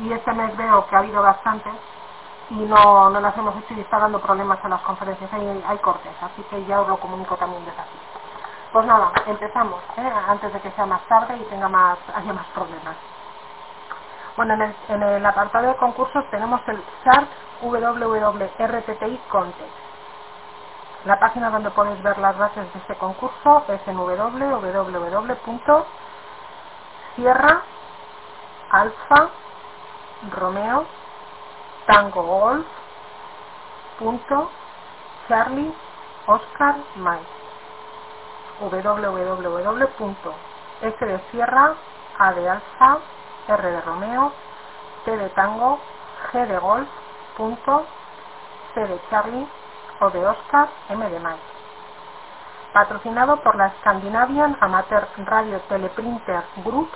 Y este mes veo que ha habido bastante y no, no las hemos hecho y está dando problemas a las conferencias. Hay, hay cortes, así que ya os lo comunico también desde aquí. Pues nada, empezamos, ¿eh? antes de que sea más tarde y tenga más, haya más problemas. Bueno, en el, apartado de concursos tenemos el SART WWRTTI Context. La página donde podéis ver las bases de este concurso es en www.sierra alfa romeo tango golf punto charlie oscar mike www.s de sierra a de alfa r de romeo t de tango g de golf punto c de charlie o de oscar m de mike patrocinado por la Scandinavian Amateur Radio Teleprinter Group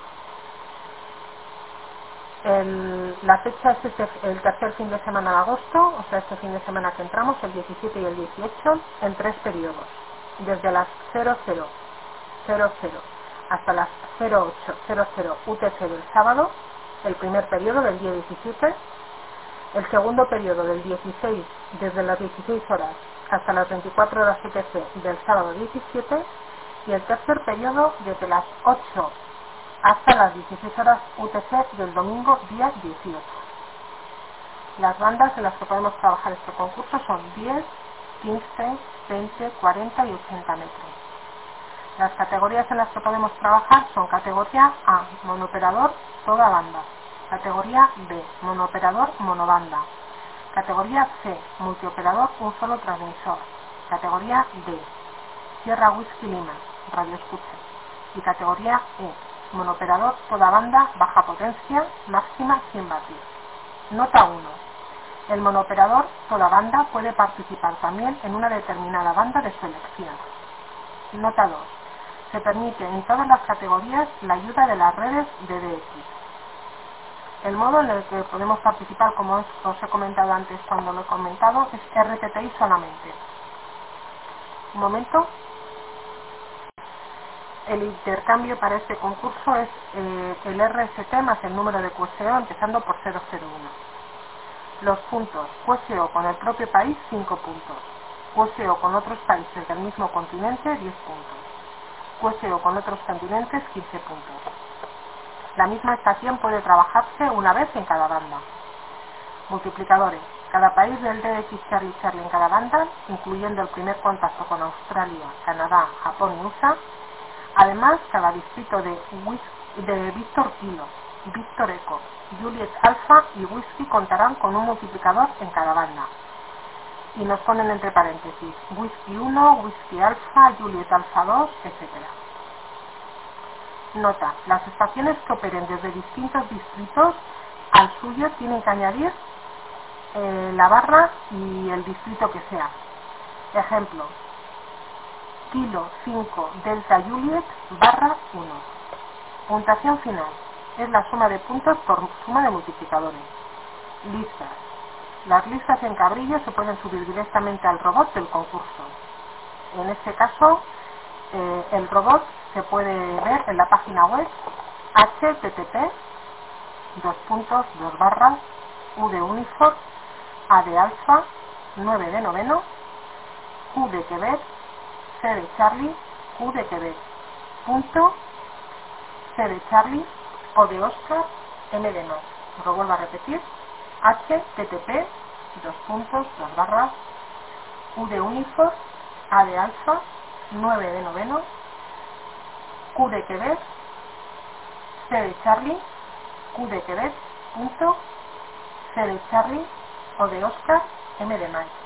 la fecha es este, el tercer fin de semana de agosto, o sea, este fin de semana que entramos, el 17 y el 18, en tres periodos, desde las 00, 00 hasta las 0800 UTC del sábado, el primer periodo del día 17, el segundo periodo del 16, desde las 16 horas hasta las 24 horas UTC del sábado 17, y el tercer periodo desde las 8 hasta las 16 horas UTC del domingo día 18. Las bandas en las que podemos trabajar este concurso son 10, 15, 20, 40 y 80 metros. Las categorías en las que podemos trabajar son categoría A, monooperador, toda banda. Categoría B, monooperador, monobanda. Categoría C, multioperador, un solo transmisor. Categoría D, Sierra Whisky Lima, radio escucha. Y categoría E, Monoperador toda banda, baja potencia, máxima 100 vatios. Nota 1. El monooperador toda banda puede participar también en una determinada banda de selección. Nota 2. Se permite en todas las categorías la ayuda de las redes de DX. El modo en el que podemos participar, como os he comentado antes cuando lo he comentado, es RTTI solamente. Un momento. El intercambio para este concurso es eh, el RST más el número de QSO empezando por 001. Los puntos QSO con el propio país 5 puntos. QSO con otros países del mismo continente 10 puntos. QSO con otros continentes 15 puntos. La misma estación puede trabajarse una vez en cada banda. Multiplicadores. Cada país del DX Charlie Charlie en cada banda, incluyendo el primer contacto con Australia, Canadá, Japón y USA, Además, cada distrito de, de Víctor Kilo, Víctor Eco, Juliet Alpha y Whisky contarán con un multiplicador en cada banda. Y nos ponen entre paréntesis Whisky 1, Whisky Alpha, Juliet Alpha 2, etc. Nota, las estaciones que operen desde distintos distritos al suyo tienen que añadir eh, la barra y el distrito que sea. Ejemplo, kilo 5 delta Juliet barra 1. Puntuación final. Es la suma de puntos por suma de multiplicadores. Listas. Las listas en cabrillo se pueden subir directamente al robot del concurso. En este caso, eh, el robot se puede ver en la página web http dos puntos dos barras u de uniform a de alfa 9 de noveno q de quebec C de Charlie, U de Quebec, punto, C de Charlie, O de Oscar, M de no. Lo vuelvo a repetir, HTTP, dos puntos, dos barras, U de Unifor, A de Alfa, 9 de noveno, Q de Quebec, C de Charlie, Q de Quebec, punto, C de Charlie, O de Oscar, M de Mike.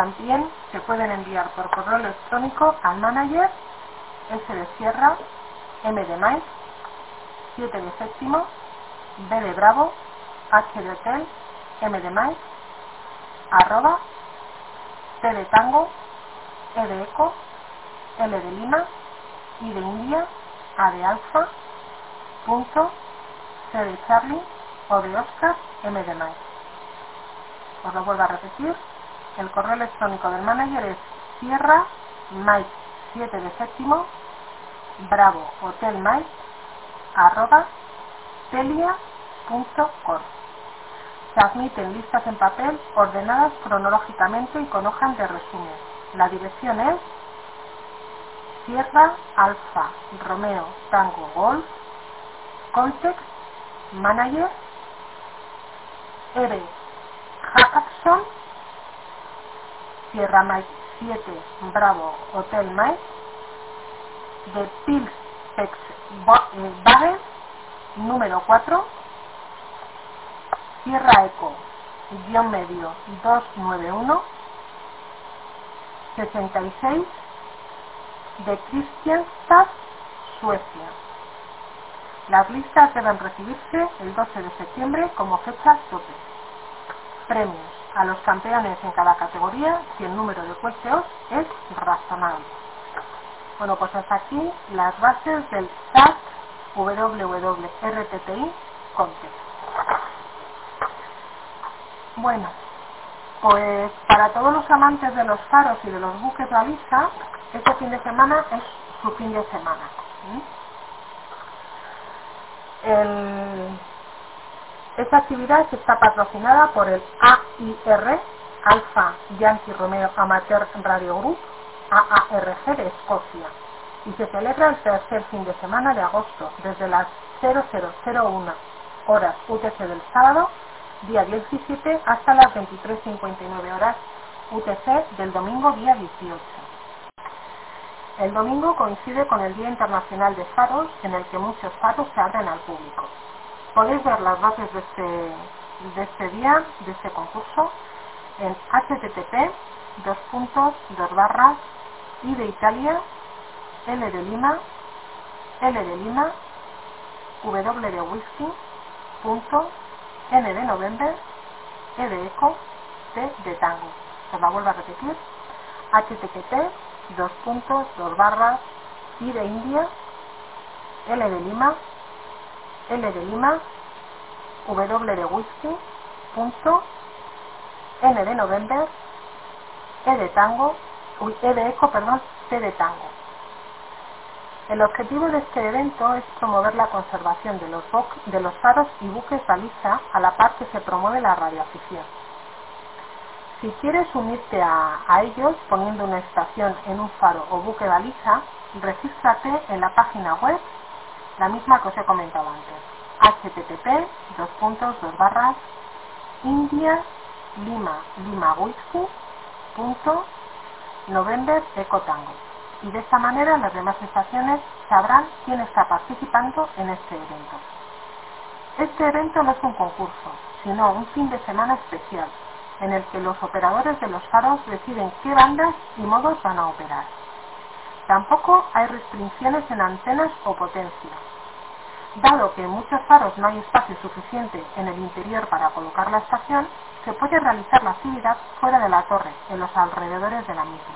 También se pueden enviar por correo electrónico al manager S de Sierra, M de Mike, 7 de séptimo, B de Bravo, H de Hotel, M de Mike, arroba, T de Tango, E de Eco, L de Lima, I de India, A de Alfa, punto, C de Charlie, O de Oscar, M de Mike. Os lo vuelvo a repetir, el correo electrónico del manager es Sierra Mike 7 de séptimo Bravo Hotel Mike arroba telia.com Se admiten listas en papel ordenadas cronológicamente y con hojas de resumen. La dirección es Sierra Alfa Romeo Tango Golf Context Manager R. Jackson Sierra Mike 7 Bravo Hotel Mike de Pils Tex Baden número 4 Sierra Eco guion medio 291 66 de Kristianstad, Suecia. Las listas deben recibirse el 12 de septiembre como fecha tope. Premios a los campeones en cada categoría si el número de puestos es razonable. Bueno, pues hasta aquí las bases del SAT WWRTTI Contest. Bueno, pues para todos los amantes de los faros y de los buques baliza, este fin de semana es su fin de semana. El, esta actividad está patrocinada por el AIR, Alfa Yankee Romeo Amateur Radio Group, AARG de Escocia, y se celebra el tercer fin de semana de agosto, desde las 0001 horas UTC del sábado, día 17, hasta las 23.59 horas UTC del domingo, día 18. El domingo coincide con el Día Internacional de Faros, en el que muchos faros se abren al público. Podéis ver las bases de este, de este día, de este concurso, en http dos puntos, dos barras, I de Italia, L de Lima, L de Lima, W de Whisky, punto, N de November, E de Eco, T de Tango. Se la vuelvo a repetir, http dos puntos, dos barras, I de India, L de Lima, L de Lima, W de Whisky, punto, N de November, E de Tango, uy, E de Eco, perdón, T de Tango. El objetivo de este evento es promover la conservación de los, faros y buques baliza a la par que se promueve la radioafición. Si quieres unirte a, a, ellos poniendo una estación en un faro o buque baliza, regístrate en la página web la misma que os he comentado antes. http dos puntos dos barras india lima lima whisky punto november ecotango y de esta manera las demás estaciones sabrán quién está participando en este evento. Este evento no es un concurso, sino un fin de semana especial en el que los operadores de los faros deciden qué bandas y modos van a operar. Tampoco hay restricciones en antenas o potencia. Dado que en muchos faros no hay espacio suficiente en el interior para colocar la estación, se puede realizar la actividad fuera de la torre, en los alrededores de la misma.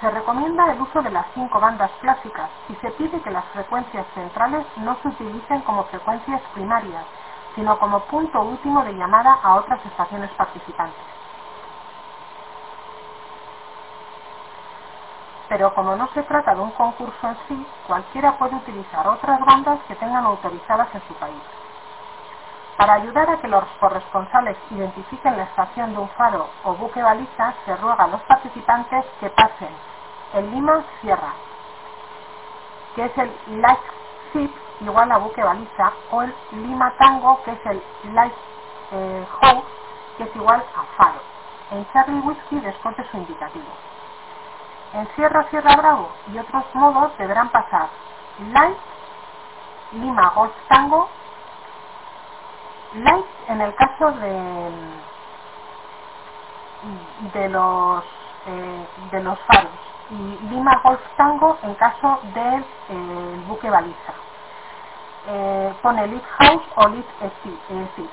Se recomienda el uso de las cinco bandas clásicas y se pide que las frecuencias centrales no se utilicen como frecuencias primarias, sino como punto último de llamada a otras estaciones participantes. Pero como no se trata de un concurso en sí, cualquiera puede utilizar otras bandas que tengan autorizadas en su país. Para ayudar a que los corresponsales identifiquen la estación de un faro o buque baliza, se ruega a los participantes que pasen el Lima Sierra, que es el Light Ship igual a buque baliza, o el Lima Tango, que es el Light eh, que es igual a faro. En Charlie Whiskey desconte su indicativo. En Sierra Sierra Bravo y otros modos deberán pasar Light, Lima Golf Tango, Light en el caso de, de los eh, de los faros y Lima Golf Tango en caso del de, buque baliza. Eh, pone Lead House o Lead Seat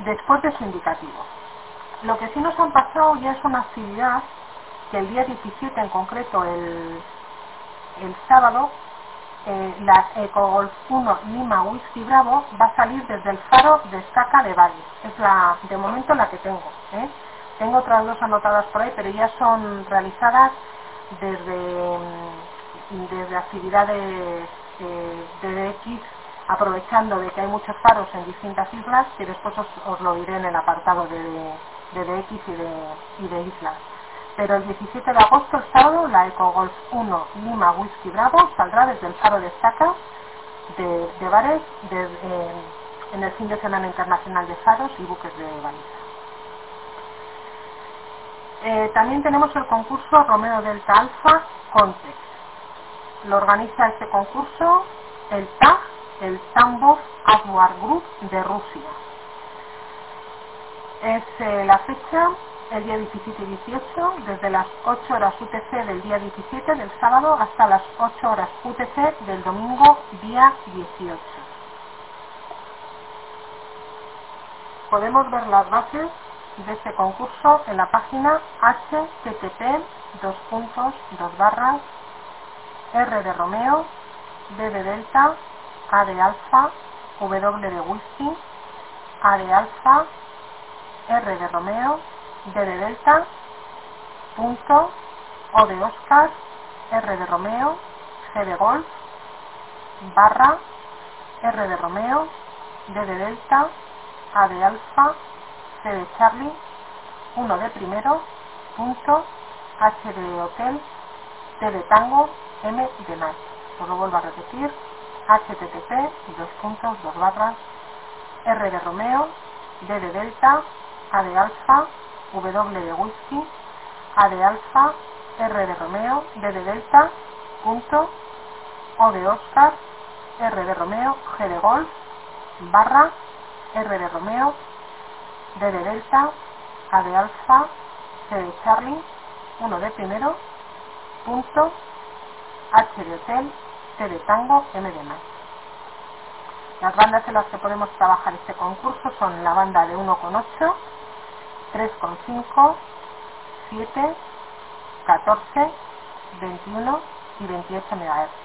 después de su indicativo. Lo que sí nos han pasado ya es una actividad que el día 17 en concreto, el, el sábado, eh, la EcoGolf 1 Lima Whisky Bravo va a salir desde el faro de Estaca de Valle. Es la, de momento la que tengo. ¿eh? Tengo otras dos anotadas por ahí, pero ya son realizadas desde, mm, desde actividades eh, de DX, aprovechando de que hay muchos faros en distintas islas, que después os, lo diré en el apartado de, de DX y de, y de islas pero el 17 de agosto, el sábado, la EcoGolf 1 Lima Whisky Bravo saldrá desde el faro de Estaca de, de bares eh, en el fin de semana internacional de faros y buques de baliza. Eh, también tenemos el concurso Romeo Delta Alfa Context. Lo organiza este concurso el TAG, el Tambov Adwar Group de Rusia. Es eh, la fecha el día 17 y 18, desde las 8 horas UTC del día 17 del sábado hasta las 8 horas UTC del domingo día 18. Podemos ver las bases de este concurso en la página http dos puntos dos barras r de Romeo d de Delta a de Alfa w de Whisky a de Alfa r de Romeo D de Delta, punto, O de Oscar, R de Romeo, G de Golf, barra, R de Romeo, D de Delta, A de Alfa, C de Charlie, 1 de primero, punto, H de Hotel, T de Tango, M de Night. Os lo vuelvo a repetir, http, dos puntos, dos barras, R de Romeo, D de Delta, A de Alfa, W de whisky, A de alfa, R de Romeo, D de delta, punto, O de Oscar, R de Romeo, G de golf, barra, R de Romeo, D de delta, A de alfa, C de Charlie, 1 de primero, punto, H de hotel, T de tango, M de más. Las bandas en las que podemos trabajar este concurso son la banda de 1,8, 3,5, 7, 14, 21 y 28 MHz.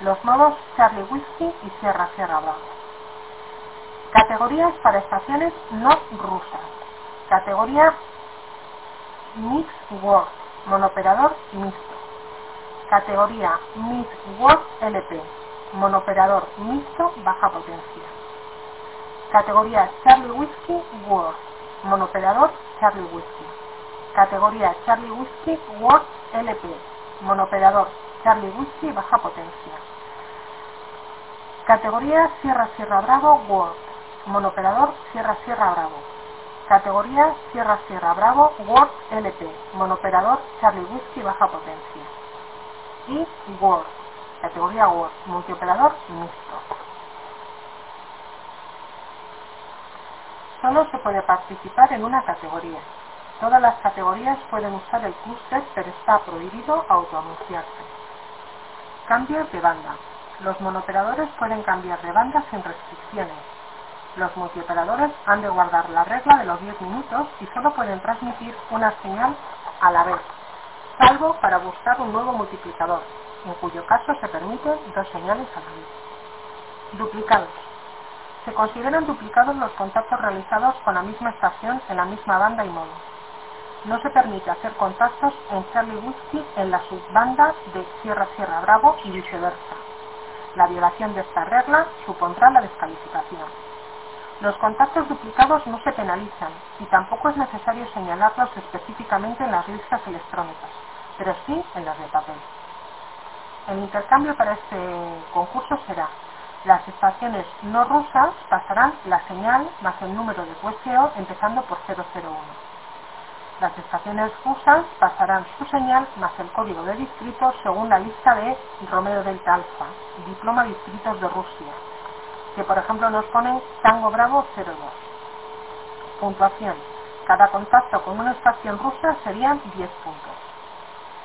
Los modos Charlie Whiskey y Sierra Sierra Bravo. Categorías para estaciones no rusas. Categoría Mix World, monooperador mixto. Categoría Mix World LP, monooperador mixto baja potencia. Categoría Charlie Whiskey World, monoperador Charlie Whiskey. Categoría Charlie Whiskey World LP, monoperador Charlie Whiskey baja potencia. Categoría Sierra Sierra Bravo World, monoperador Sierra Sierra Bravo. Categoría Sierra Sierra Bravo World LP, monoperador Charlie Whiskey baja potencia. Y World, categoría World, multioperador mixto. Solo se puede participar en una categoría. Todas las categorías pueden usar el clúster, pero está prohibido autoanunciarse. Cambios de banda. Los monooperadores pueden cambiar de banda sin restricciones. Los multioperadores han de guardar la regla de los 10 minutos y solo pueden transmitir una señal a la vez, salvo para buscar un nuevo multiplicador, en cuyo caso se permiten dos señales a la vez. Duplicados. Se consideran duplicados los contactos realizados con la misma estación en la misma banda y modo. No se permite hacer contactos en Charlie Whiskey en la subbanda de Sierra Sierra Bravo y viceversa. La violación de esta regla supondrá la descalificación. Los contactos duplicados no se penalizan y tampoco es necesario señalarlos específicamente en las listas electrónicas, pero sí en las de papel. El intercambio para este concurso será las estaciones no rusas pasarán la señal más el número de QSO empezando por 001. Las estaciones rusas pasarán su señal más el código de distrito según la lista de Romeo Delta Alfa, Diploma Distritos de Rusia, que por ejemplo nos ponen Tango Bravo 02. Puntuación. Cada contacto con una estación rusa serían 10 puntos.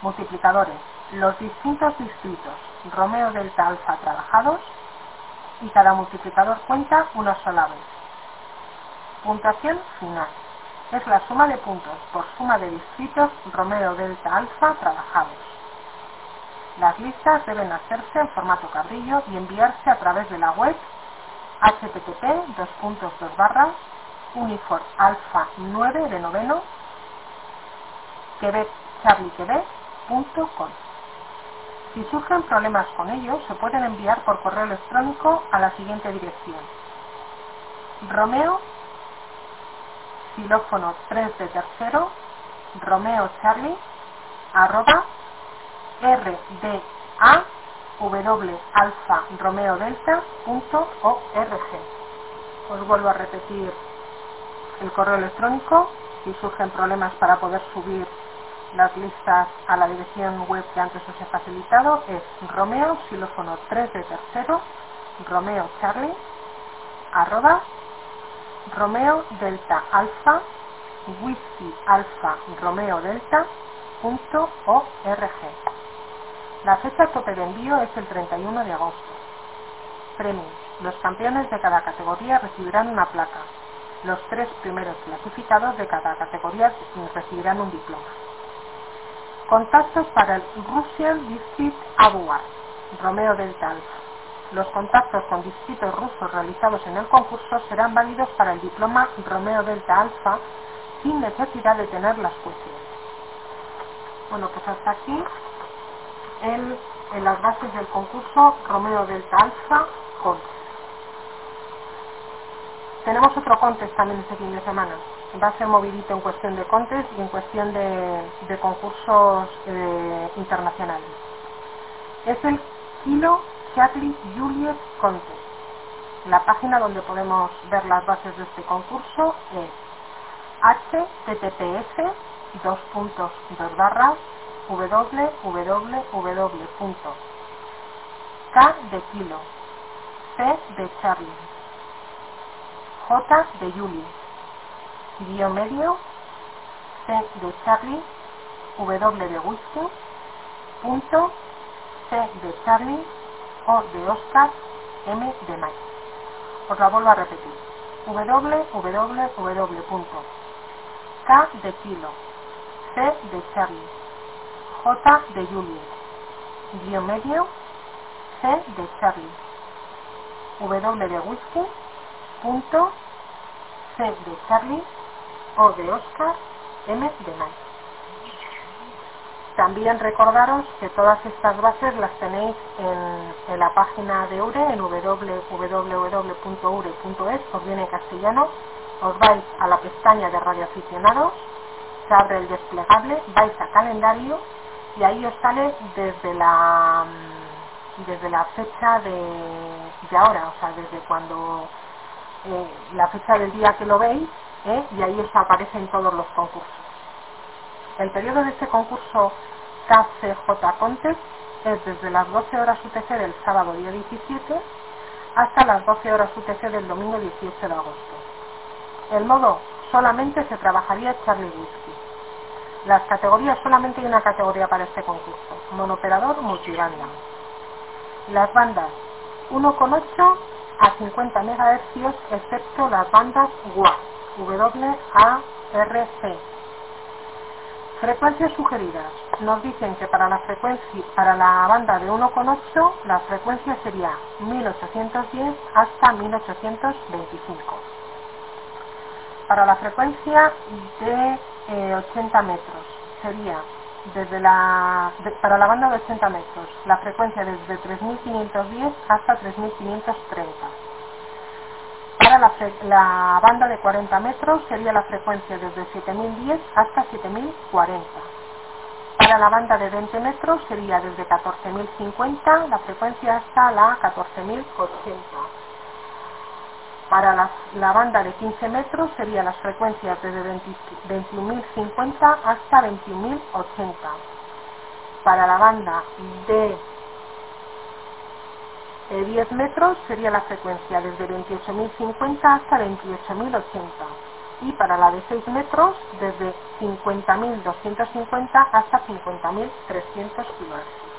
Multiplicadores. Los distintos distritos Romeo delta alfa trabajados y cada multiplicador cuenta una sola vez. Puntuación final. Es la suma de puntos por suma de distritos Romeo delta alfa trabajados. Las listas deben hacerse en formato cabrillo y enviarse a través de la web http uniform alfa 9 de noveno Si surgen problemas con ellos, se pueden enviar por correo electrónico a la siguiente dirección. Romeo, xilófono 3 de tercero, Romeo Charlie, arroba rda alfa romeo delta punto org. Os vuelvo a repetir el correo electrónico si surgen problemas para poder subir las listas a la dirección web que antes os he facilitado es romeo xilófono 3 de tercero romeo charlie arroba romeo delta alfa whisky alfa romeo delta punto org. La fecha tope de envío es el 31 de agosto. Premio los campeones de cada categoría recibirán una placa. Los tres primeros clasificados de cada categoría recibirán un diploma. Contactos para el Russian District Award, Romeo Delta Alfa. Los contactos con distritos rusos realizados en el concurso serán válidos para el diploma Romeo Delta Alfa sin necesidad de tener las cuestiones. Bueno, pues hasta aquí en las bases del concurso Romeo Delta Alfa con tenemos otro contest también este fin de semana. Va a ser movidito en cuestión de contest y en cuestión de, concursos eh, internacionales. Es el Kilo Charlie Juliet Contest. La página donde podemos ver las bases de este concurso es https dos puntos barras k de kilo c de charlie J de Julie, guion medio, C de Charlie, W de Whisky, punto, C de Charlie, O de Oscar, M de Mike. Os la vuelvo a repetir. www. K de kilo, C de Charlie, J de Julie, guion medio, C de Charlie, W de Whisky, punto C de Charlie, O de Oscar, M de Mike. También recordaros que todas estas bases las tenéis en, la página de URE, en www.ure.es, os viene en castellano, os vais a la pestaña de radioaficionados, se abre el desplegable, vais a calendario y ahí os sale desde la desde la fecha de, de ahora, o sea, desde cuando eh, la fecha del día que lo veis ¿eh? y ahí os aparecen todos los concursos. El periodo de este concurso KCJ Contest es desde las 12 horas UTC del sábado día 17 hasta las 12 horas UTC del domingo 18 de agosto. El modo solamente se trabajaría Charlie Whisky. Las categorías, solamente hay una categoría para este concurso, monoperador multibanda. Las bandas 1,8 a 50 MHz excepto las bandas WARC, WARC. Frecuencias sugeridas. Nos dicen que para la frecuencia para la banda de 1,8 la frecuencia sería 1810 hasta 1825. Para la frecuencia de 80 eh, metros sería desde la, para la banda de 80 metros, la frecuencia desde 3510 hasta 3530. La, la, banda de 40 metros sería la frecuencia desde 7010 hasta 7040. Para la banda de 20 metros sería desde 14050 la frecuencia hasta la 14080 para la, banda de 15 metros serían las frecuencias desde 21.050 hasta 21.080. Para la banda de 10 metros sería la frecuencia desde 28.050 hasta 28.080. y para la de 6 metros desde 50.250 hasta 50.300 kilohercios.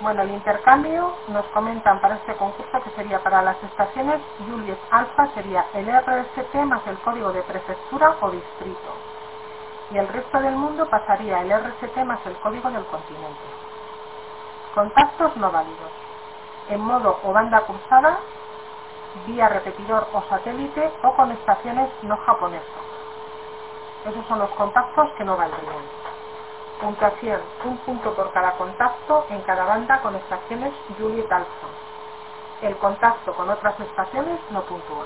Bueno, el intercambio nos comentan para este concurso que sería para las estaciones Juliet Alpha sería el RST más el código de prefectura o distrito. Y el resto del mundo pasaría el RST más el código del continente. Contactos no válidos. En modo o banda cruzada, vía repetidor o satélite o con estaciones no japonesas. Esos son los contactos que no valdrían. Puntuación, un punto por cada contacto en cada banda con estaciones Juliet Alpha. El contacto con otras estaciones no puntúa.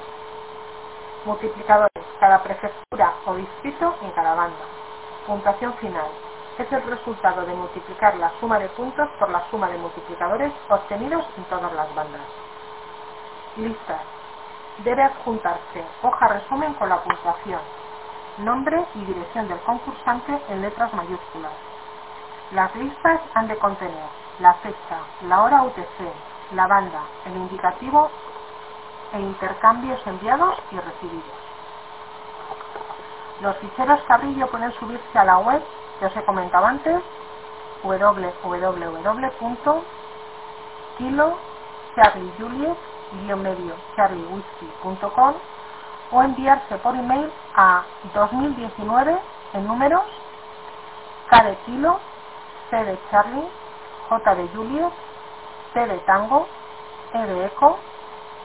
Multiplicadores, cada prefectura o distrito en cada banda. Puntuación final. Es el resultado de multiplicar la suma de puntos por la suma de multiplicadores obtenidos en todas las bandas. Listas. Debe adjuntarse hoja resumen con la puntuación, nombre y dirección del concursante en letras mayúsculas. Las listas han de contener la fecha, la hora UTC, la banda, el indicativo e intercambios enviados y recibidos. Los ficheros Carrillo pueden subirse a la web que os he comentado antes, www.kilo o enviarse por email a 2019 en números K de kilo, C de Charlie, J de Juliet, T de tango, E de eco,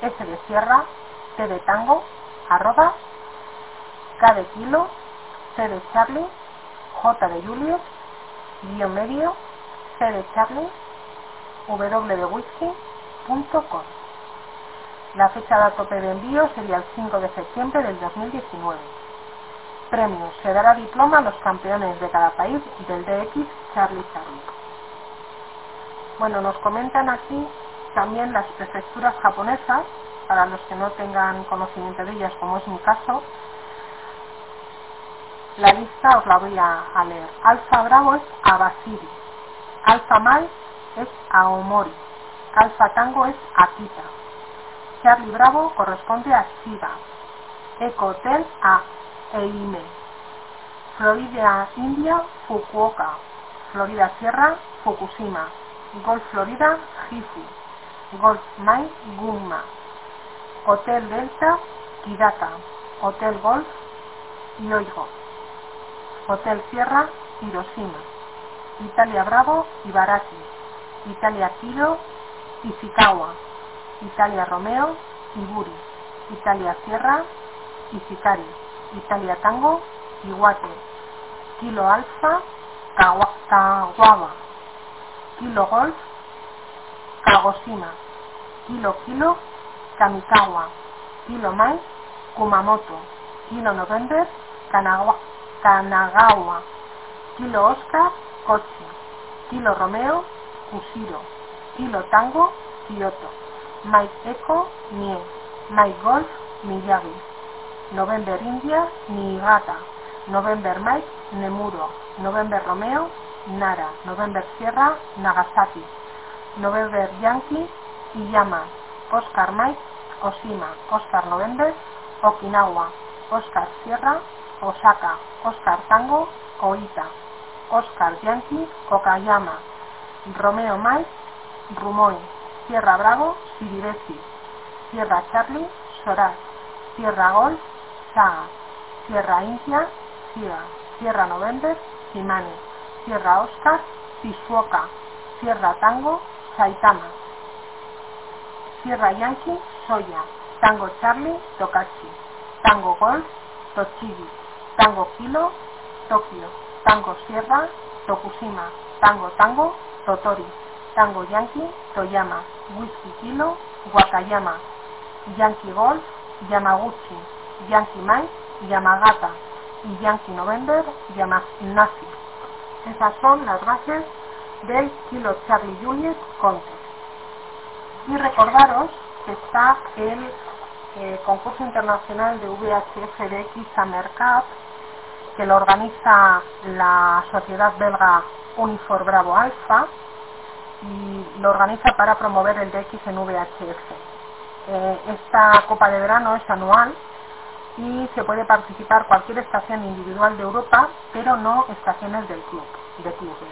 S de sierra, T de tango, arroba, K de kilo, C de Charlie, J de Juliet, guion C de Charlie, W de whisky, punto com. La fecha de tope de envío sería el 5 de septiembre del 2019. Premios. Se dará diploma a los campeones de cada país del DX Charlie Charlie. Bueno, nos comentan aquí también las prefecturas japonesas, para los que no tengan conocimiento de ellas, como es mi caso. La lista os la voy a, leer. Alfa Bravo es Abasiri. Alfa Mal es Aomori. Alfa Tango es Akita. Charlie Bravo corresponde a Shiba. Eco Hotel a Eime. Florida India, Fukuoka. Florida Sierra, Fukushima. Golf Florida, Gifu. Golf Mai, Gunma. Hotel Delta, Kidaka. Hotel Golf, Yoigo. Hotel Sierra, Hiroshima. Italia Bravo, Ibaraki. Italia Kilo, Ishikawa. Italia Romeo, Iburi, Italia Sierra, Ishikari, Italia Tango, Iwate, Kilo Alfa, Kawawa, Kilo Golf, Kagoshima, Kilo Kilo, Kamikawa, Kilo Mai, Kumamoto, Kilo November, Kanagawa, Kilo Oscar, Kochi, Kilo Romeo, Kushiro, Kilo Tango, Kyoto. Mike Echo, Nie, Mike Golf, Miyagi, November India, Niigata, November Mike, Nemuro, November Romeo, Nara, November Sierra, Nagasaki, November Yankee, Iyama, Oscar Mike, Oshima, Oscar November, Okinawa, Oscar Sierra, Osaka, Oscar Tango, Oita, Oscar Yankee, Okayama, Romeo Mike, Rumoi, Sierra Bravo, Siribesi, Sierra Charlie, Soraz, Sierra Golf, Saga, Sierra India, Siga, Sierra November, Simane, Sierra Oscar, Shizuoka, Sierra Tango, Saitama, Sierra Yankee, Soya, Tango Charlie, Tokachi, Tango Golf, Tochigi, Tango Kilo, Tokio, Tango Sierra, Tokushima, Tango Tango, Totori, Tango Yankee, Toyama, Whisky Kilo, Wakayama, Yankee Golf, Yamaguchi, Yankee Mike, Yamagata. Y Yankee November, Yamanashi. Esas son las bases del Kilo Charlie Juliet Contest. Y recordaros que está el eh, concurso internacional de VHF Summer Cup que lo organiza la sociedad belga Unifor Bravo Alpha y lo organiza para promover el DX en VHF. Eh, esta Copa de Verano es anual y se puede participar cualquier estación individual de Europa, pero no estaciones del club, de clubes.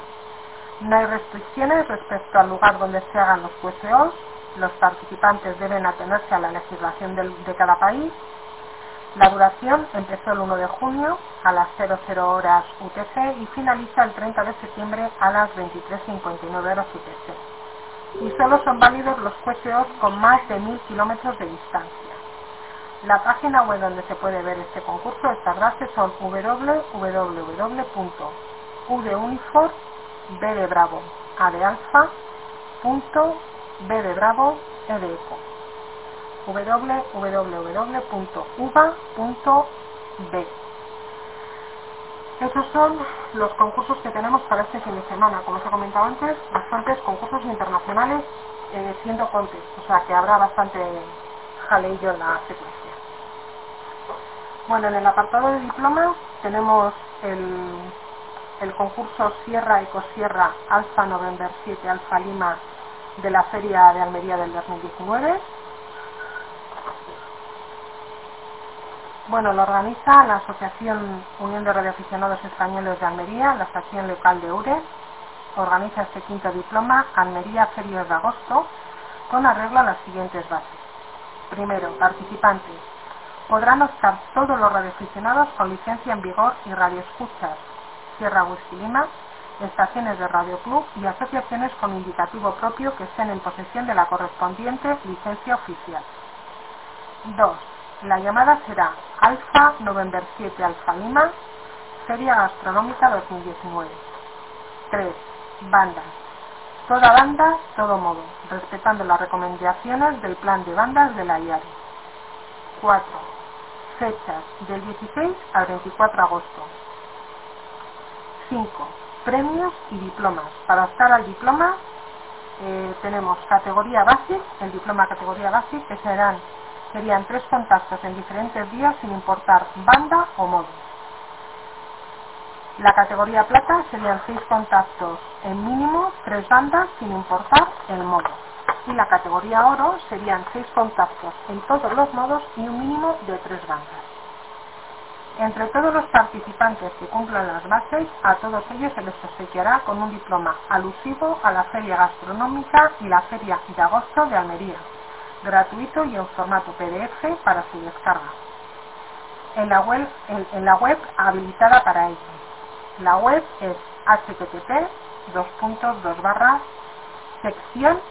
No hay restricciones respecto al lugar donde se hagan los QSOs, los participantes deben atenerse a la legislación de cada país. La duración empezó el 1 de junio a las 00 horas UTC y finaliza el 30 de septiembre a las 23.59 horas UTC. Y solo son válidos los QSOs con más de 1.000 kilómetros de distancia. La página web donde se puede ver este concurso, estas bases de Bravo, A de. www.uva.b Esos son los concursos que tenemos para este fin de semana. Como os he comentado antes, bastantes concursos internacionales eh, siendo contes, o sea que habrá bastante jaleillo en la secuencia. Bueno, en el apartado de diplomas tenemos el, concurso Sierra Ecosierra Alfa November 7 Alfa Lima de la Feria de Almería del 2019. Bueno, lo organiza la Asociación Unión de Radioaficionados Españoles de Almería, la estación local de URE. Organiza este quinto diploma Almería Ferias de Agosto con arreglo a las siguientes bases. Primero, participantes podrán optar todos los radioaficionados con licencia en vigor y radioescuchas Sierra Whisky Lima, estaciones de Radio Club y asociaciones con indicativo propio que estén en posesión de la correspondiente licencia oficial. 2. La llamada será Alfa November 7 Alfa Lima, Feria Gastronómica 2019. 3. Bandas. Toda banda, todo modo, respetando las recomendaciones del plan de bandas de la IARI. 4 Fechas del 16 al 24 de agosto. 5. Premios y diplomas. Para optar al diploma eh, tenemos categoría básica, el diploma categoría básica, que serán, serían tres contactos en diferentes días sin importar banda o modo. La categoría plata serían seis contactos en mínimo, tres bandas sin importar el modo y la categoría oro serían seis contactos en todos los modos y un mínimo de tres bandas. Entre todos los participantes que cumplan las bases, a todos ellos se les obsequiará con un diploma alusivo a la Feria Gastronómica y la Feria de Agosto de Almería, gratuito y en formato PDF para su descarga. En la web, en, la web habilitada para ello. La web es http dos sección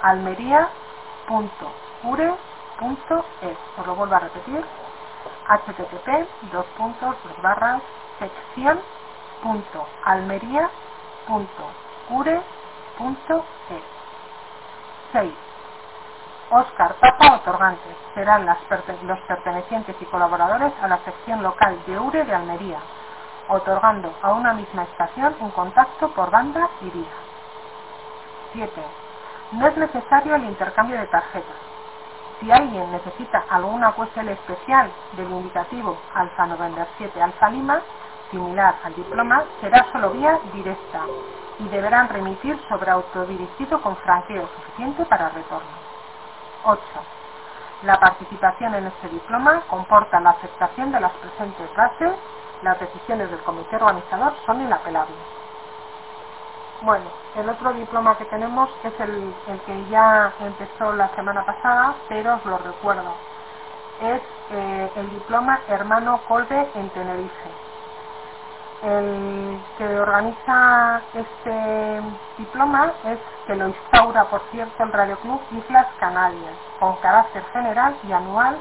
almería.ure.es. Os lo vuelvo a repetir. http dos puntos 6. Oscar Papa Otorgantes serán los pertenecientes y colaboradores a la sección local de URE de Almería, otorgando a una misma estación un contacto por banda y día. 7. No es necesario el intercambio de tarjetas. Si alguien necesita alguna QSL especial del indicativo alfa November 7 alfa Lima, similar al diploma, será solo vía directa y deberán remitir sobre autodirigido con franqueo suficiente para retorno. 8. La participación en este diploma comporta la aceptación de las presentes bases, las decisiones del comité organizador son inapelables. Bueno, el otro diploma que tenemos es el, que ya empezó la semana pasada, pero os lo recuerdo. Es eh, el diploma Hermano Colbe en Tenerife. El que organiza este diploma es que lo instaura, por cierto, el Radio Club Islas Canarias, con carácter general y anual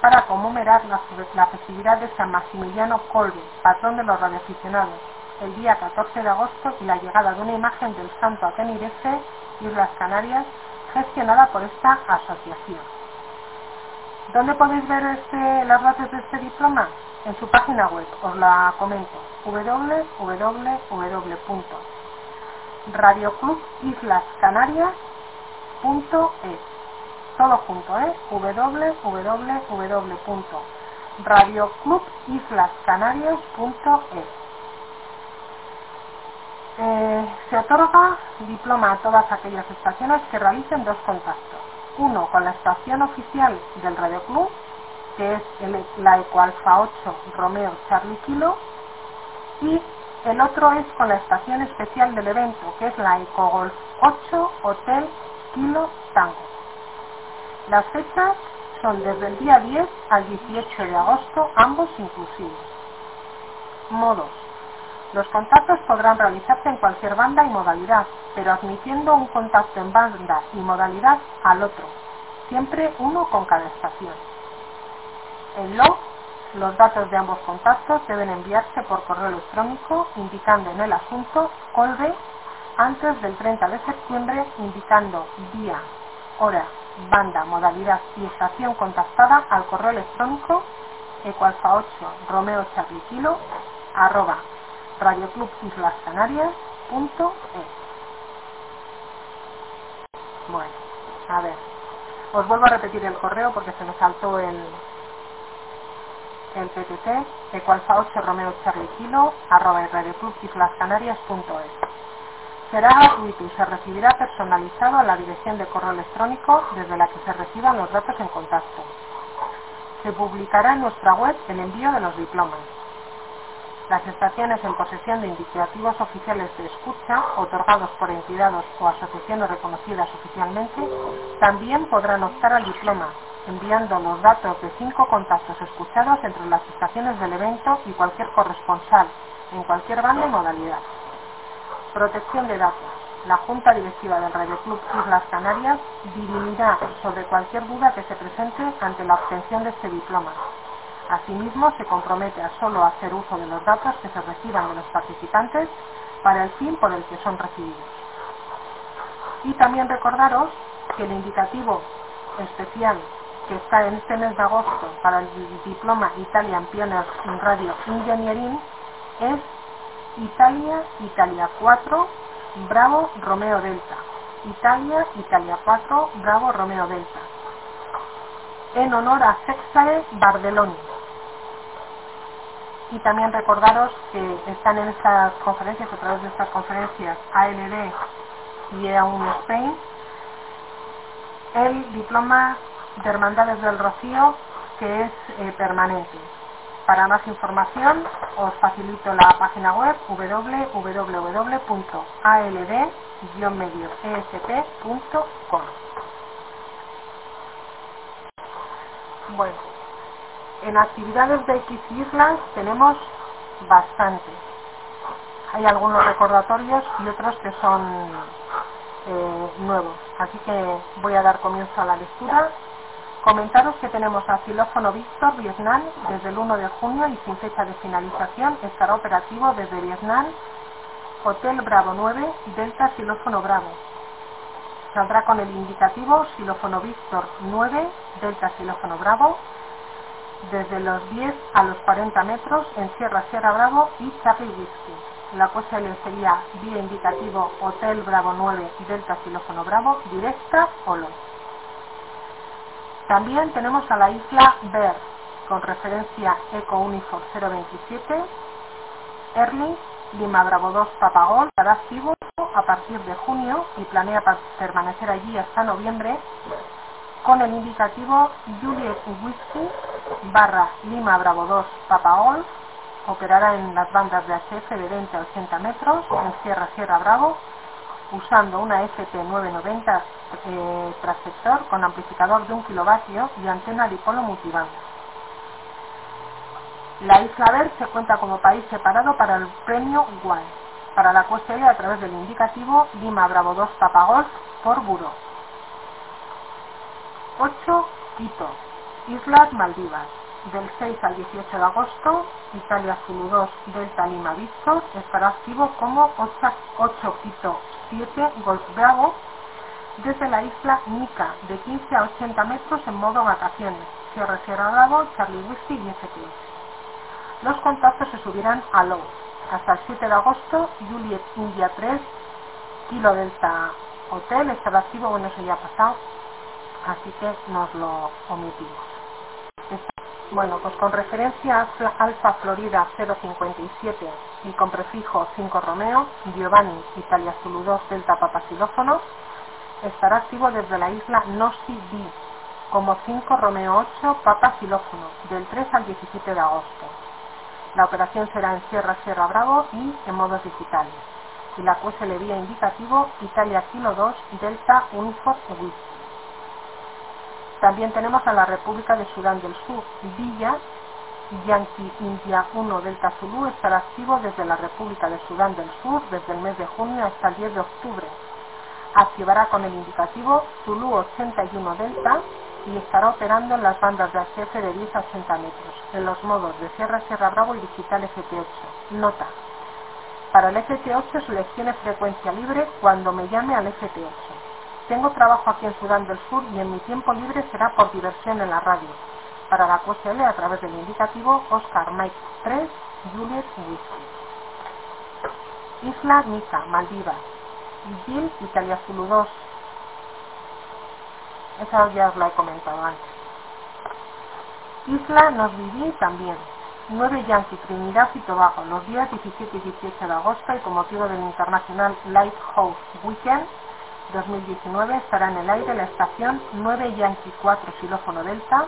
para conmemorar la, la festividad de San Maximiliano Colbe, patrón de los radioaficionados el día 14 de agosto y la llegada de una imagen del santo a Tenerife, Islas Canarias, gestionada por esta asociación. ¿Dónde podéis ver este, las bases de este diploma? En su página web, os la comento, www.radioclubislascanarias.es todo junto, ¿eh? www.radioclubislascanarias.es eh, se otorga diploma a todas aquellas estaciones que realicen dos contactos. Uno con la estación oficial del Radio Club que es el, la Eco Alfa 8 Romeo Charlie Kilo, y el otro es con la estación especial del evento, que es la Eco Golf 8 Hotel Kilo Tango. Las fechas son desde el día 10 al 18 de agosto, ambos inclusivos. Modos. Los contactos podrán realizarse en cualquier banda y modalidad, pero admitiendo un contacto en banda y modalidad al otro, siempre uno con cada estación. En log, los datos de ambos contactos deben enviarse por correo electrónico indicando en el asunto colbe antes del 30 de septiembre indicando día, hora, banda, modalidad y estación contactada al correo electrónico ecualfa 8 romeo charlie kilo arroba radioclubislascanarias.es Bueno, a ver, os vuelvo a repetir el correo porque se me saltó el, el PTT, ecualfa 8 romeo charlie kilo arroba radioclubislascanarias.es Será gratuito y se recibirá personalizado a la dirección de correo electrónico desde la que se reciban los datos en contacto. Se publicará en nuestra web el envío de los diplomas. Las estaciones en posesión de indicativos oficiales de escucha, otorgados por entidades o asociaciones reconocidas oficialmente, también podrán optar al diploma, enviando los datos de cinco contactos escuchados entre las estaciones del evento y cualquier corresponsal, en cualquier banda y modalidad. Protección de datos. La Junta Directiva del Radio Club Islas Canarias dirimirá sobre cualquier duda que se presente ante la obtención de este diploma. Asimismo, se compromete a solo hacer uso de los datos que se reciban de los participantes para el fin por el que son recibidos. Y también recordaros que el indicativo especial que está en este mes de agosto para el diploma Italian Pioneers in Radio Engineering es Italia, Italia 4, Bravo, Romeo Delta. Italia, Italia 4, Bravo, Romeo Delta. En honor a Sextae Bardeloni. Y también recordaros que están en estas conferencias, a través de estas conferencias ALD y EAUN Spain, el diploma de Hermandades del Rocío, que es eh, permanente. Para más información os facilito la página web www.ald-esp.com. Bueno, en actividades de X Islas tenemos bastante. Hay algunos recordatorios y otros que son eh, nuevos. Así que voy a dar comienzo a la lectura Comentaros que tenemos a Xilófono Víctor Vietnam desde el 1 de junio y sin fecha de finalización estará operativo desde Vietnam, Hotel Bravo 9, Delta Xilófono Bravo. Saldrá con el indicativo Xilófono Víctor 9, Delta Xilófono Bravo, desde los 10 a los 40 metros en Sierra Sierra Bravo y Charlie Whiskey. La QSL sería vía indicativo Hotel Bravo 9 Delta Xilófono Bravo, directa o lo. También tenemos a la isla Ver, con referencia Eco Unifor 027, Erling, Lima Bravo 2 Papagol, estará activo a partir de junio y planea permanecer allí hasta noviembre con el indicativo Juliet Whiskey barra Lima Bravo 2 Papagol, operará en las bandas de HF de 20 a 80 metros en Sierra Sierra Bravo usando una FT990 eh, transector con amplificador de 1 kilovatio y antena dipolo multibanda. La isla Ver se cuenta como país separado para el premio WAE, para la QSL a través del indicativo Lima Bravo 2 Papagol por Buro. 8. Quito, Islas Maldivas. Del 6 al 18 de agosto, Italia Zulu 2 Delta Lima Víctor estará activo como 8 Quito 7 Golf Bravo desde la isla Nica, de 15 a 80 metros en modo vacaciones, Sierra Sierra Bravo, Charlie Whiskey y ST. Los contactos se subirán a Low. Hasta el 7 de agosto, Juliet India 3, Kilo Delta Hotel, estará activo, bueno, eso ya ha pasado, así que nos lo omitimos. Bueno, pues con referencia a Alfa Florida 057 y con prefijo 5 Romeo, Giovanni Italia Zulu 2 Delta Papasilófono, estará activo desde la isla Nossi B, como 5 Romeo 8 Papa Xilófono, del 3 al 17 de agosto. La operación será en Sierra Sierra Bravo y en modos digitales. Y la QSL vía indicativo Italia Kilo 2 Delta Whisky. También tenemos a la República de Sudán del Sur, Villa Yankee India 1 Delta Zulu estará activo desde la República de Sudán del Sur desde el mes de junio hasta el 10 de octubre. Activará con el indicativo Zulu 81 Delta y estará operando en las bandas de HF de 10 a 80 metros, en los modos de Sierra Sierra Bravo y Digital FT8. Nota. Para el FT8 seleccione frecuencia libre cuando me llame al FT8. Tengo trabajo aquí en Sudán del Sur y en mi tiempo libre será por diversión en la radio. Para la QSL a través del indicativo Oscar Mike 3 Juliet Whisky. Isla Nica, Maldivas. Gil Italia Zulu 2 esa ya os la he comentado antes. Isla Nos Viví también. 9 Yankee Trinidad y Tobago, los días 17 y 18 de agosto y con motivo del Internacional Lighthouse Weekend 2019 estará en el aire la estación 9 Yankee 4 Xilófono Delta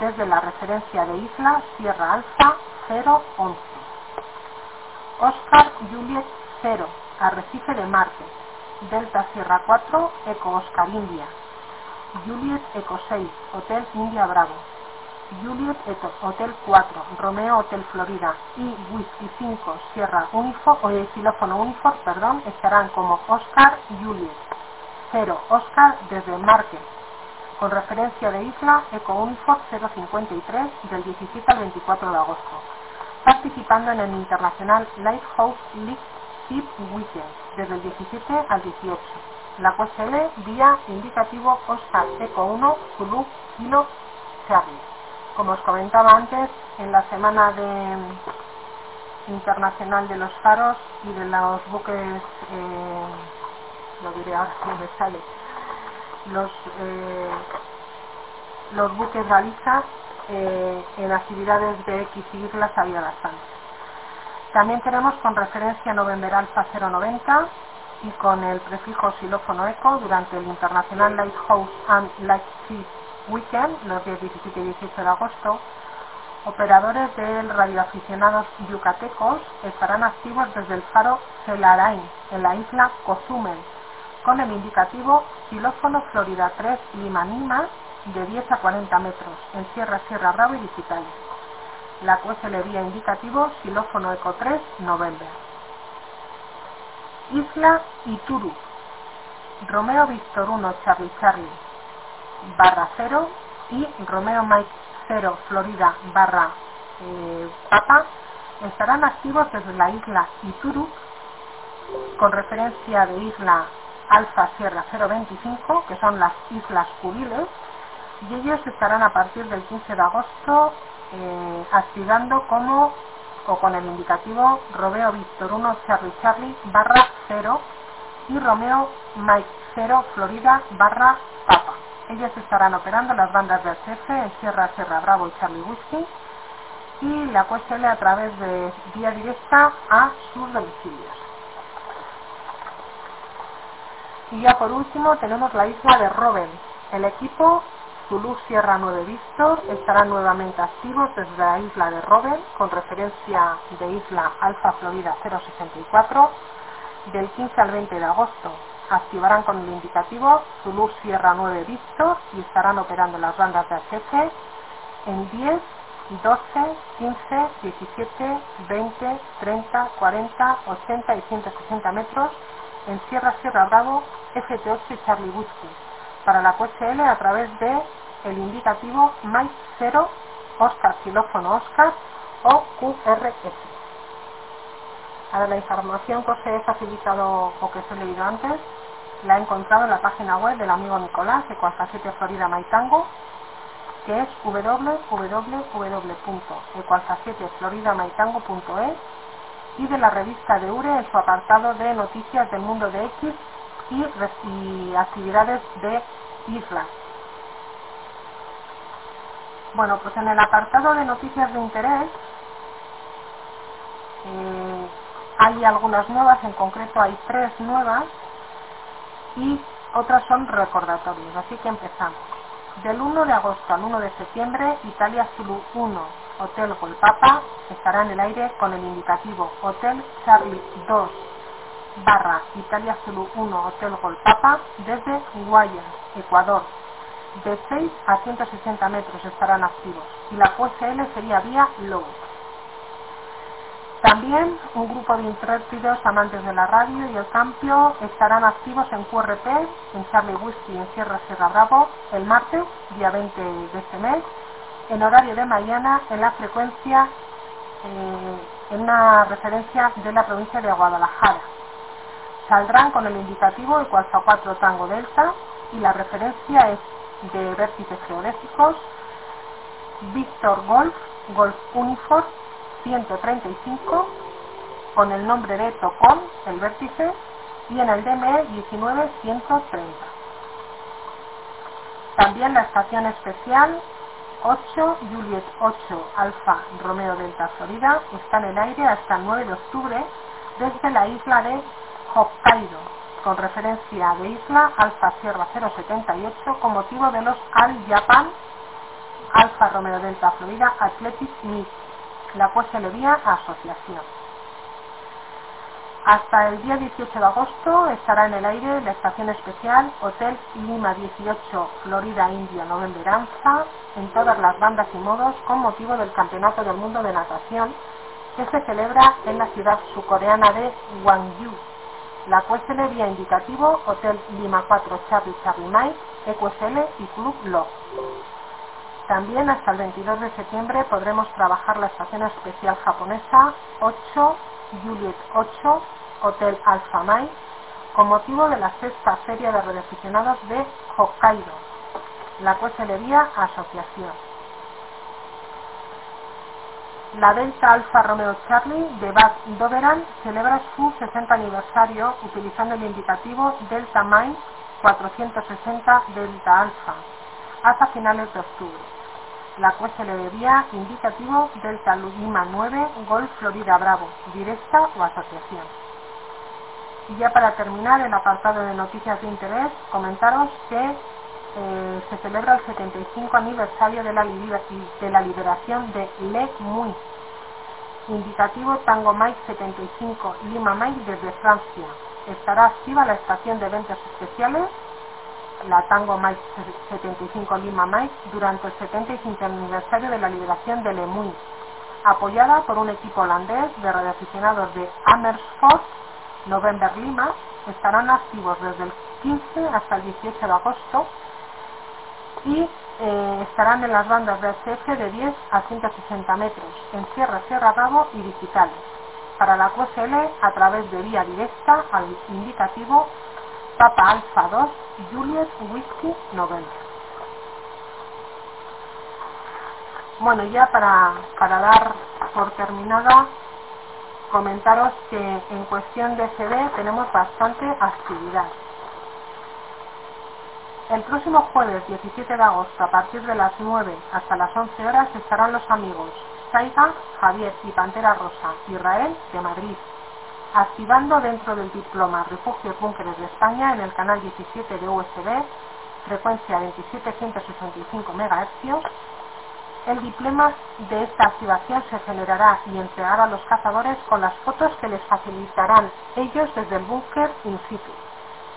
desde la referencia de Isla Sierra Alfa 011. Oscar Juliet 0, Arrecife de Marte, Delta Sierra 4, Eco Oscar India, Juliet Eco 6, Hotel India Bravo, Juliet Eco Hotel 4, Romeo Hotel Florida. Y Whisky 5 Sierra Uniform, o el xilófono Uniform, perdón, estarán como Oscar Juliet 0 Oscar desde Marque, con referencia de isla Eco Uniform 053 del 17 al 24 de agosto, participando en el Internacional Lighthouse League Tip Weekend desde el 17 al 18 la QSL vía indicativo Oscar Eco 1 Zulu Kilo Charlie. Como os comentaba antes, en la semana de internacional de los faros y de los buques, eh, lo diré ahora si me sale, los, eh, buques balizas eh, en actividades de X y islas bastante. También tenemos con referencia November Alfa 090 y con el prefijo xilófono eco durante el International Lighthouse and Lightspeed Weekend, los días 17 y 18 de agosto, operadores del radioaficionados yucatecos estarán activos desde el faro Celarain, en la isla Cozumel, con el indicativo xilófono Florida 3 Lima Lima de 10 a 40 metros, en Sierra Sierra Bravo y Digitales. La vía indicativo xilófono Eco 3 November. Isla Ituru, Romeo Víctor 1 Charlie Charlie barra 0 y Romeo Mike 0 Florida barra eh, Papa estarán activos desde la isla Ituru con referencia de isla Alfa Sierra 025 que son las islas Curiles y ellos estarán a partir del 15 de agosto eh, activando como o con el indicativo Romeo Víctor 1 Charlie Charlie barra 0 y Romeo Mike 0 Florida barra Papa. Ellos estarán operando las bandas de HF en Sierra Sierra Bravo y Charlie Whiskey y la QSL a través de vía directa a sus domicilios. Y ya por último tenemos la isla de Robben. El equipo Zulu Sierra 9 Víctor estarán nuevamente activos desde la isla de Robben con referencia de isla Alfa Florida 064 del 15 al 20 de agosto. Activarán con el indicativo Zulu Sierra 9 Víctor y estarán operando las bandas de HF en 10, 12, 15, 17, 20, 30, 40, 80 y 160 metros en Sierra Sierra Bravo, FT8 y Charlie Whiskey para la QSL a través de el indicativo MAI 0 Oscar xilófono Oscar o QRS. Ahora la información que os he facilitado o que os he leído antes la he encontrado en la página web del amigo Nicolás de Coalfacete Florida Maitango que es www.ecualfacietefloridamaitango.es y de la revista de URE en su apartado de noticias del mundo de X y, actividades de islas. Bueno, pues en el apartado de noticias de interés eh, hay algunas nuevas, en concreto hay tres nuevas y otras son recordatorios, así que empezamos. Del 1 de agosto al 1 de septiembre, Italia Zulu 1, Hotel Golpapa, estará en el aire con el indicativo Hotel Charlie 2 barra Italia Zulu 1 Hotel Golpapa desde Guayas, Ecuador. De 6 a 160 metros estarán activos y la QSL sería vía low. También un grupo de intrépidos amantes de la radio y el cambio estarán activos en QRP, en Charlie Whisky en Sierra Sierra Bravo el martes, día 20 de este mes, en horario de mañana en la frecuencia, eh, en una referencia de la provincia de Guadalajara. Saldrán con el indicativo Ecualfa 4 Tango Delta y la referencia es de vértices geodésicos Víctor Golf, Golf Uniform 135 con el nombre de Tocón, el vértice, y en el DME 19130. También la estación especial 8 Juliet 8 Alfa Romeo Delta Florida está en el aire hasta el 9 de octubre desde la isla de Hokkaido, con referencia de isla Alfa Sierra 078 con motivo de los Al Japan Alfa Romeo Delta Florida Athletic Meet, la cual se le vía a asociación. Hasta el día 18 de agosto estará en el aire la estación especial Hotel Lima 18 Florida India Novemberanza en todas las bandas y modos con motivo del Campeonato del Mundo de Natación que se celebra en la ciudad surcoreana de Gwangju, la cual se le vía indicativo Hotel Lima 4 Charlie Charlie Mike, EQSL y Club Lo. También hasta el 22 de septiembre podremos trabajar la estación especial japonesa 8 Juliet 8 Hotel Alpha Mai con motivo de la sexta feria de radioaficionados de Hokkaido, la cual se le vía a asociación. La Delta Alfa Romeo Charlie de Bad Doberan celebra su 60 aniversario utilizando el indicativo Delta Mai 460 Delta Alfa hasta finales de octubre la cual se le debía indicativo Delta Lima 9 Golf Florida Bravo, directa o asociación. Y ya para terminar el apartado de noticias de interés, comentaros que eh, se celebra el 75 aniversario de la, liberación de Le Muy, indicativo Tango Mike 75 Lima Mike desde Francia. Estará activa la estación de eventos especiales la Tango Mike 75 Lima Mike durante el 75 aniversario de la liberación de Lemuy, apoyada por un equipo holandés de radioaficionados de Amersfoort, November Lima, estarán activos desde el 15 hasta el 18 de agosto y eh, estarán en las bandas de SF de 10 a 160 metros, en Sierra Sierra Bravo y digitales, para la QSL a través de vía directa al indicativo Papa Alfa 2 Juliet Whiskey November. Bueno, ya para, para dar por terminada, comentaros que en cuestión de CD tenemos bastante actividad. El próximo jueves 17 de agosto, a partir de las 9 hasta las 11 horas, estarán los amigos Saiga, Javier y Pantera Rosa, Israel, de Madrid, activando dentro del diploma Refugios Búnkeres de España en el canal 17 de USB, frecuencia 2765 MHz, el diploma de esta activación se generará y entregará a los cazadores con las fotos que les facilitarán ellos desde el búnker in situ.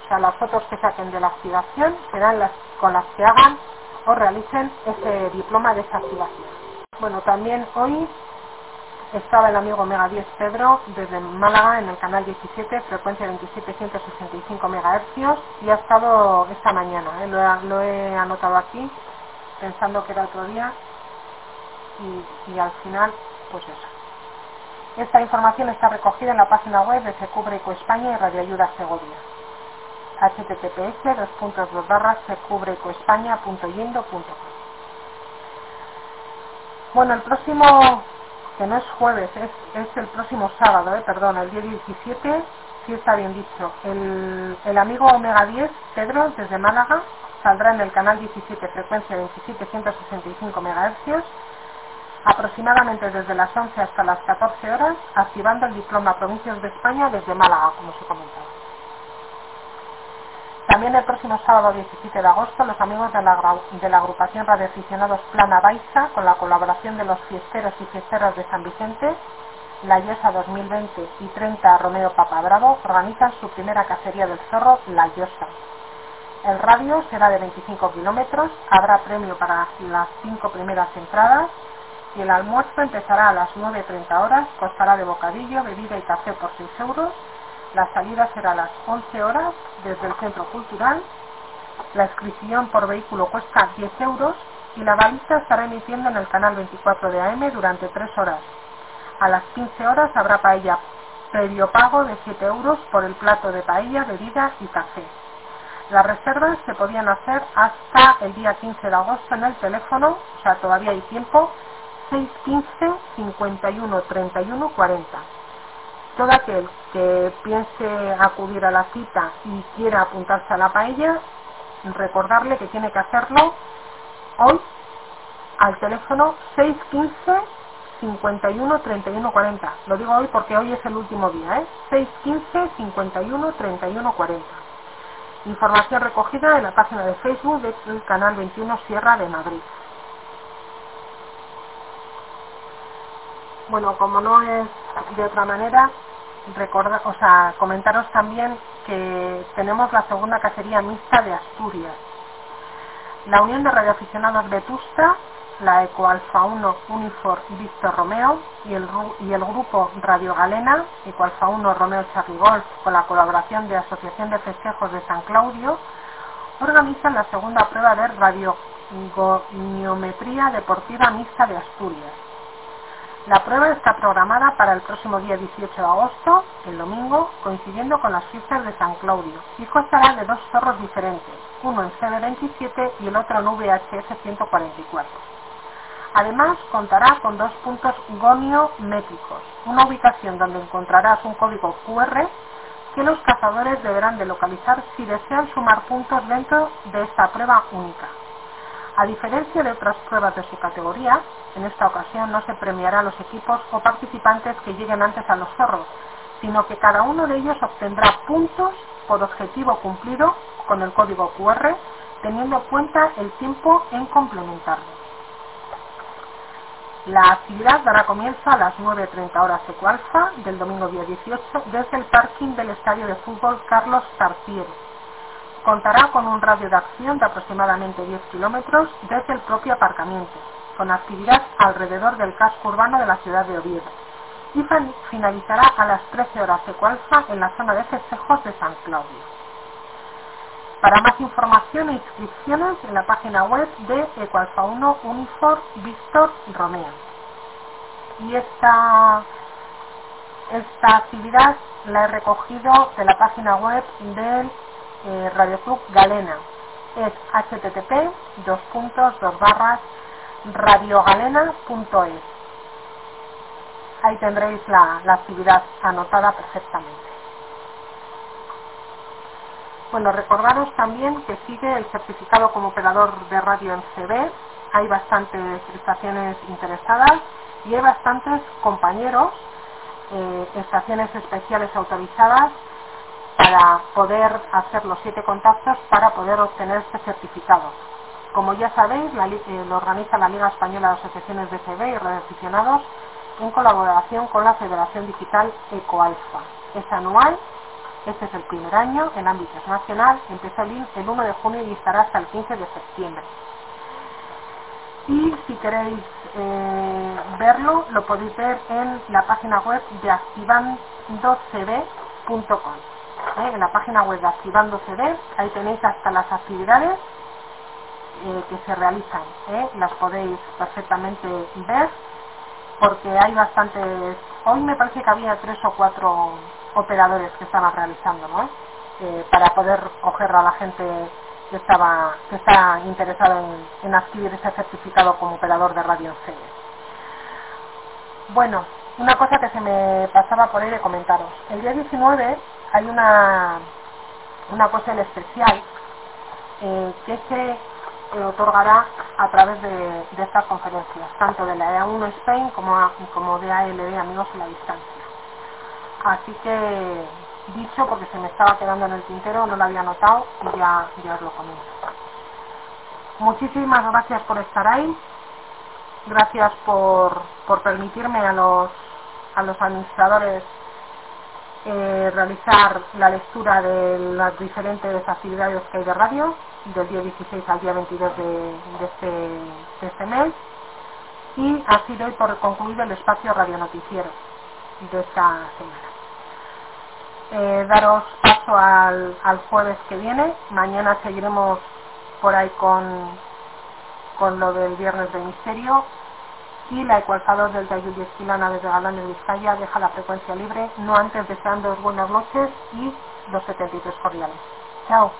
O sea, las fotos que saquen de la activación serán las con las que hagan o realicen ese diploma de esa activación. Bueno, también hoy estaba el amigo Mega 10 Pedro desde Málaga en el canal 17, frecuencia 2765 MHz y ha estado esta mañana, ¿eh? lo, he, anotado aquí pensando que era otro día y, al final pues eso. Esta información está recogida en la página web de Secubre Eco España y Radio Ayuda Segovia https dos bueno el próximo que no es jueves, es, el próximo sábado, eh, perdón, el día 17, si está bien dicho. El, amigo Omega 10, Pedro, desde Málaga, saldrá en el canal 17, frecuencia 27165 MHz, aproximadamente desde las 11 hasta las 14 horas, activando el diploma Provincias de España desde Málaga, como se comentaba. También el próximo sábado 17 de agosto, los amigos de la, agrupación Radioaficionados Plana Baixa, con la colaboración de los fiesteros y fiesteras de San Vicente, la Llosa 2020 y 30 Romeo Papabravo, organizan su primera cacería del zorro, La Llosa. El radio será de 25 kilómetros, habrá premio para las cinco primeras entradas y el almuerzo empezará a las 9.30 horas, costará de bocadillo, bebida y café por 6 euros la salida será a las 11 horas desde el centro cultural. La inscripción por vehículo cuesta 10 euros y la baliza estará emitiendo en el canal 24 de AM durante 3 horas. A las 15 horas habrá paella previo pago de 7 euros por el plato de paella, bebida y café. Las reservas se podían hacer hasta el día 15 de agosto en el teléfono, o sea, todavía hay tiempo, 615 51 31 40 todo aquel que piense acudir a la cita y quiera apuntarse a la paella, recordarle que tiene que hacerlo hoy al teléfono 615 51 31 40. Lo digo hoy porque hoy es el último día, ¿eh? 615 51 31 40. Información recogida en la página de Facebook del canal 21 Sierra de Madrid. Bueno, como no es de otra manera, recordar, o sea, comentaros también que tenemos la segunda cacería mixta de Asturias. La Unión de Radioaficionados Vetusta, la Eco Alfa 1 Unifor Víctor Romeo y el, grupo Radio Galena, Eco Alfa 1 Romeo Charlie Golf, con la colaboración de Asociación de Festejos de San Claudio, organizan la segunda prueba de radiogoniometría deportiva mixta de Asturias la prueba está programada para el próximo día 18 de agosto, el domingo, coincidiendo con las fiestas de San Claudio, y constará de dos zorros diferentes, uno en CB27 y el otro en VHF 144. Además, contará con dos puntos goniométricos, una ubicación donde encontrarás un código QR que los cazadores deberán de localizar si desean sumar puntos dentro de esta prueba única. A diferencia de otras pruebas de su categoría, en esta ocasión no se premiará a los equipos o participantes que lleguen antes a los zorros, sino que cada uno de ellos obtendrá puntos por objetivo cumplido con el código QR, teniendo en cuenta el tiempo en complementarlo. La actividad dará comienzo a las 9.30 horas Ecualfa del domingo día 18 desde el parking del estadio de fútbol Carlos Tartiere. Contará con un radio de acción de aproximadamente 10 kilómetros desde el propio aparcamiento, con actividad alrededor del casco urbano de la ciudad de Oviedo y finalizará a las 13 horas de Cualza en la zona de festejos de San Claudio. Para más información e inscripciones en la página web de Ecualfa 1 Unifor Víctor Romeo. Y esta, esta actividad la he recogido de la página web del eh, Radio Club Galena. Es http dos puntos dos barras radiogalena.es. Ahí tendréis la, actividad anotada perfectamente. Bueno, recordaros también que sigue el certificado como operador de radio en CB. Hay bastantes estaciones interesadas y hay bastantes compañeros, eh, estaciones especiales autorizadas para poder hacer los siete contactos para poder obtener este certificado. Como ya sabéis, eh, lo organiza la Liga Española de Asociaciones de CB y Radioaficionados en colaboración con la Federación Digital EcoAlfa. Es anual, este es el primer año, en ámbito nacional, empezó el 1 de junio y estará hasta el 15 de septiembre. Y si queréis eh, verlo, lo podéis ver en la página web de activandocb.com. ¿eh? En la página web de ActivandoCB, ahí tenéis hasta las actividades eh, que se realizan. ¿eh? Las podéis perfectamente ver porque hay bastantes... Hoy me parece que había tres o cuatro operadores que estaban realizando, ¿no? Para poder coger a la gente que estaba que está interesado en, adquirir ese certificado como operador de radio en Bueno, una cosa que se me pasaba por ahí de comentaros. El día 19 hay una, una cosa en especial que se otorgará a través de, estas conferencias, tanto de la EA1 Spain como, como de ALD Amigos en la Distancia. Así que dicho porque se me estaba quedando en el tintero, no lo había notado y ya, ya os lo comento. Muchísimas gracias por estar ahí, gracias por, por permitirme a los, a los administradores eh, realizar la lectura de las diferentes actividades que hay de radio, del día 16 al día 22 de, este, de este mes, y así doy por concluido el espacio radio noticiero de esta semana. Eh, daros paso al, al, jueves que viene. Mañana seguiremos por ahí con, con lo del viernes de misterio. Y la ecualizador del Tayubi Esquilana desde Galán de Vizcaya deja la frecuencia libre, no antes deseando buenas noches y los 73 cordiales. Chao.